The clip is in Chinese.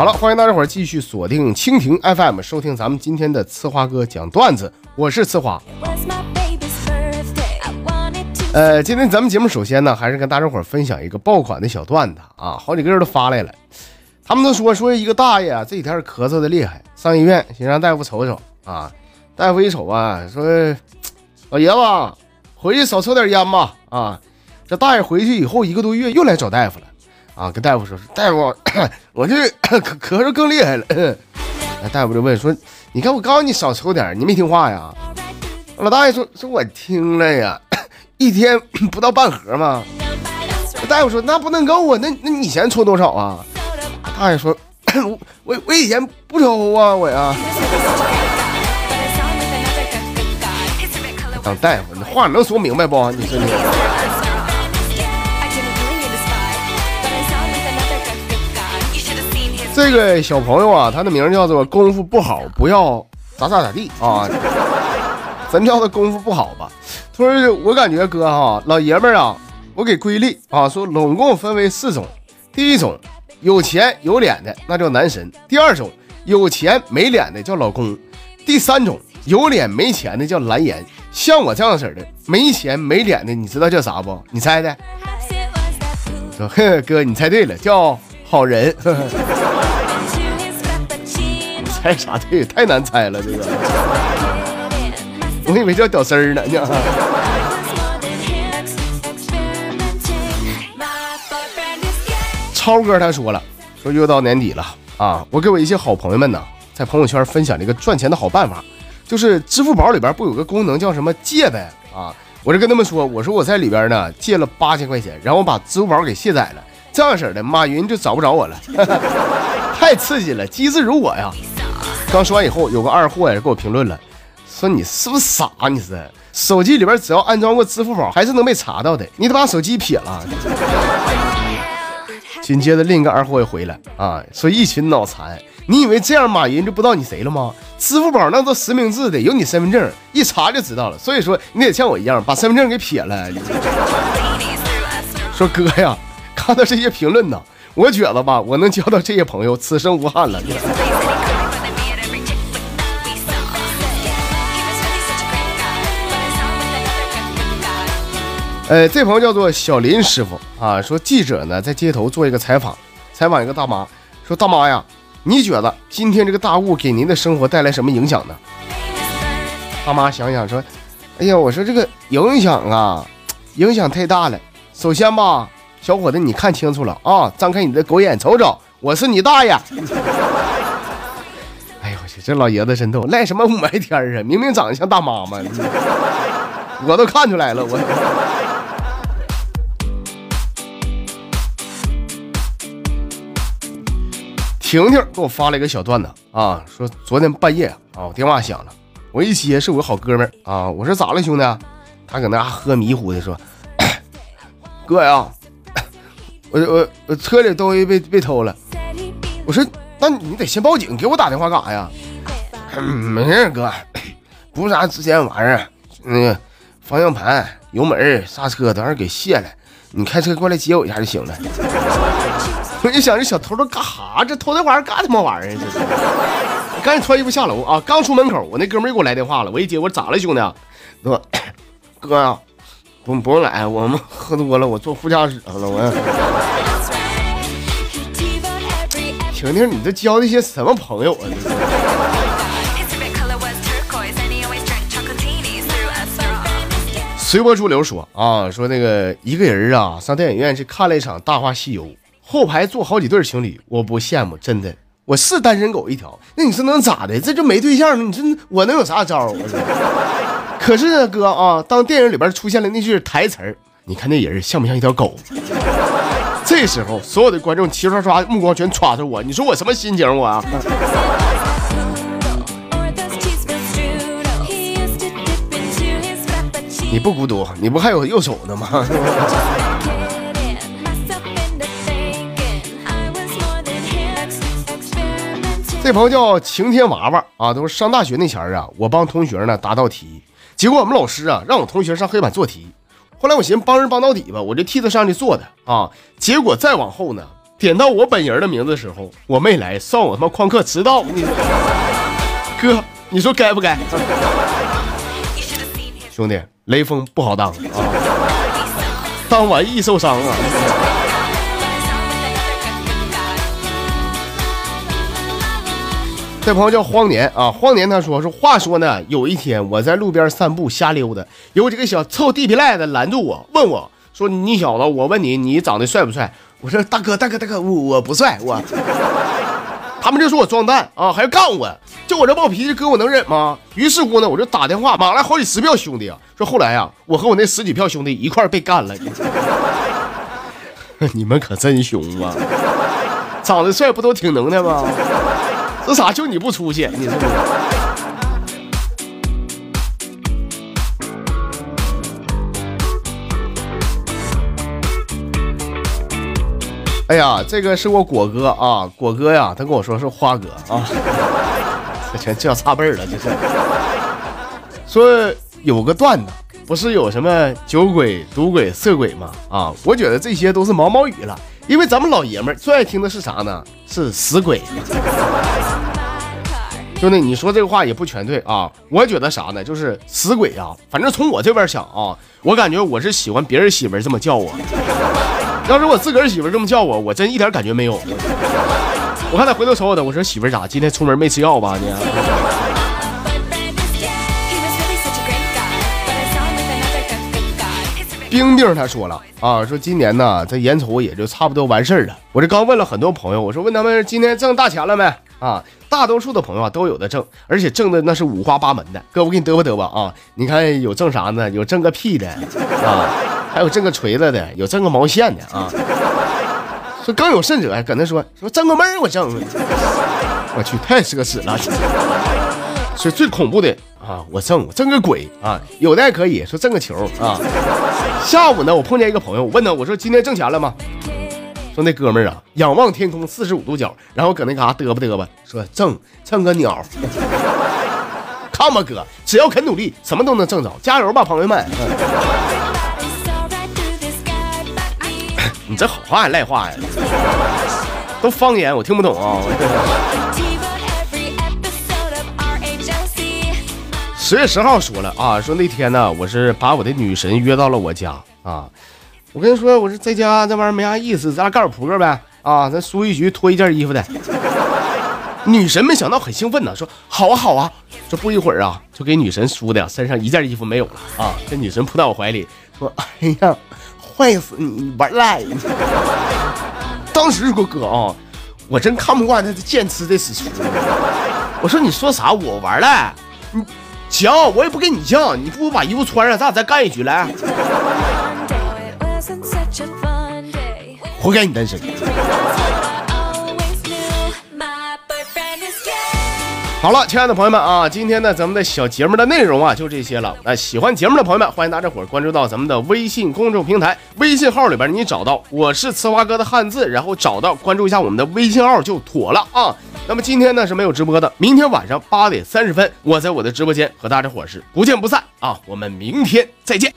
好了，欢迎大家伙儿继续锁定蜻蜓 FM，收听咱们今天的呲花哥讲段子。我是呲花。呃，今天咱们节目首先呢，还是跟大家伙儿分享一个爆款的小段子啊，好几个人都发来了。他们都说说一个大爷啊，这几天咳嗽的厉害，上医院先让大夫瞅瞅啊。大夫一瞅啊，说老爷子回去少抽点烟吧啊。这大爷回去以后一个多月又来找大夫了。啊，跟大夫说，大夫，我这咳咳嗽更厉害了。那大夫就问说，你看我告诉你少抽点，你没听话呀？老大爷说，说我听了呀，一天不到半盒吗？大夫说，那不能够啊，那那你以前抽多少啊？大爷说，我我以前不抽啊，我呀。当大夫，你话能说明白不？你说你。这个小朋友啊，他的名叫做功夫不好，不要咋咋咋地啊，咱叫他功夫不好吧。他说我感觉哥哈，老爷们儿啊，我给归类啊，说拢共分为四种。第一种有钱有脸的，那叫男神；第二种有钱没脸的叫老公；第三种有脸没钱的叫蓝颜。像我这样式的没钱没脸的，你知道叫啥不？你猜猜。说哥，你猜对了，叫好人。猜啥对？太难猜了，这个。我以为叫屌丝儿呢。超哥他说了，说又到年底了啊，我给我一些好朋友们呢，在朋友圈分享了一个赚钱的好办法，就是支付宝里边不有个功能叫什么借呗啊？我就跟他们说，我说我在里边呢借了八千块钱，然后把支付宝给卸载了，这样式的马云就找不着我了，太刺激了，机智如我呀。刚说完以后，有个二货也给我评论了，说你是不是傻？你是手机里边只要安装过支付宝，还是能被查到的。你得把手机撇了。紧接着另一个二货也回来啊，说一群脑残，你以为这样马云就不知道你谁了吗？支付宝那都实名制的，有你身份证，一查就知道了。所以说你得像我一样把身份证给撇了。说哥呀，看到这些评论呢，我觉得吧，我能交到这些朋友，此生无憾了。呃，这朋友叫做小林师傅啊，说记者呢在街头做一个采访，采访一个大妈，说大妈呀，你觉得今天这个大雾给您的生活带来什么影响呢？大妈想想说，哎呀，我说这个影响啊，影响太大了。首先吧，小伙子你看清楚了啊，张开你的狗眼瞅瞅，我是你大爷。哎呦我去，这老爷子真逗，赖什么雾霾天啊？明明长得像大妈嘛，我都看出来了，我。婷婷给我发了一个小段子啊，说昨天半夜啊，我电话响了，我一接是我好哥们啊，我说咋了兄弟？他搁那喝迷糊的说，哥呀，我我我车里东西被被偷了。我说那你得先报警，给我打电话干啥呀？没事哥，不是啥值钱玩意儿，那个方向盘、油门、刹车都让给卸了，你开车过来接我一下就行了。我就想这小偷都干哈？这偷这玩意儿干什么玩意儿？这是！赶紧穿衣服下楼啊！刚出门口，我那哥们又给我来电话了。我一接，我说咋了，兄弟？哥，哥呀，不不用来，我们喝多了，我坐副驾驶了。我。婷婷，你这交的些什么朋友啊？这是随波逐流说啊，说那个一个人啊，上电影院去看了一场《大话西游》。后排坐好几对情侣，我不羡慕，真的，我是单身狗一条。那你说能咋的？这就没对象了你说我能有啥招啊？可是呢，哥啊，当电影里边出现了那句台词儿，你看那人像不像一条狗？这时候，所有的观众齐刷刷目光全抓着我，你说我什么心情？我啊？你不孤独，你不还有右手呢吗？这朋友叫晴天娃娃啊，都是上大学那前儿啊，我帮同学呢答道题，结果我们老师啊让我同学上黑板做题。后来我寻思帮人帮到底吧，我就替他上去做的啊。结果再往后呢，点到我本人的名字的时候，我没来，算我他妈旷课迟到。你哥，你说该不该？兄弟，雷锋不好当啊，当完易受伤啊。这朋友叫荒年啊，荒年他说说，话说呢，有一天我在路边散步瞎溜达，有几个小臭地皮赖子拦住我，问我说：“你小子，我问你，你长得帅不帅？”我说：“大哥，大哥，大哥，我我不帅，我。”他们就说我装蛋啊，还要干我，就我这暴脾气，哥我能忍吗？于是乎呢，我就打电话马来好几十票兄弟啊，说后来呀，我和我那十几票兄弟一块被干了。你们可真凶啊！长得帅不都挺能耐吗？这咋就你不出息？你是不是？哎呀，这个是我果哥啊，果哥呀，他跟我说是花哥啊，这全叫差辈儿了，这是。说有个段子，不是有什么酒鬼、赌鬼、色鬼吗？啊，我觉得这些都是毛毛雨了，因为咱们老爷们儿最爱听的是啥呢？是死鬼。兄弟，你说这个话也不全对啊！我觉得啥呢？就是死鬼啊！反正从我这边想啊，我感觉我是喜欢别人媳妇这么叫我。要是我自个儿媳妇这么叫我，我真一点感觉没有。我看他回头瞅我的，我说媳妇咋今天出门没吃药吧你？冰冰他说了啊，说今年呢这眼瞅也就差不多完事儿了。我这刚问了很多朋友，我说问他们今年挣大钱了没啊？大多数的朋友啊都有的挣，而且挣的那是五花八门的。哥，我给你嘚吧嘚吧啊！你看有挣啥呢？有挣个屁的 啊，还有挣个锤子的，有挣个毛线的啊。说更有甚者，搁那说说挣个妹儿我挣，我去太奢侈了。是最恐怖的啊，我挣我挣个鬼啊！有的还可以说挣个球啊。下午呢，我碰见一个朋友，我问他我说今天挣钱了吗？说那哥们儿啊，仰望天空四十五度角，然后搁那嘎嘚吧嘚吧，说挣挣个鸟，看吧哥，只要肯努力，什么都能挣着，加油吧，朋友们！你这好话还赖话呀？都方言，我听不懂啊！十月十号说了啊，说那天呢，我是把我的女神约到了我家啊。我跟她说，我说在家这玩意儿没啥意思，咱俩干会扑克呗啊！咱输一局脱一件衣服的。女神没想到很兴奋呢，说好啊好啊。这不一会儿啊，就给女神输的身上一件衣服没有了啊！这女神扑到我怀里说：“哎呀，坏死你玩赖！”当时说哥啊，我真看不惯他这剑痴的死出。我说你说啥？我玩赖？你行，我也不跟你犟，你不如把衣服穿上，咱俩再干一局来。活该你单身。好了，亲爱的朋友们啊，今天呢，咱们的小节目的内容啊，就这些了。那喜欢节目的朋友们，欢迎大家伙关注到咱们的微信公众平台，微信号里边你找到我是呲花哥的汉字，然后找到关注一下我们的微信号就妥了啊。那么今天呢是没有直播的，明天晚上八点三十分，我在我的直播间和大家伙是不见不散啊。我们明天再见。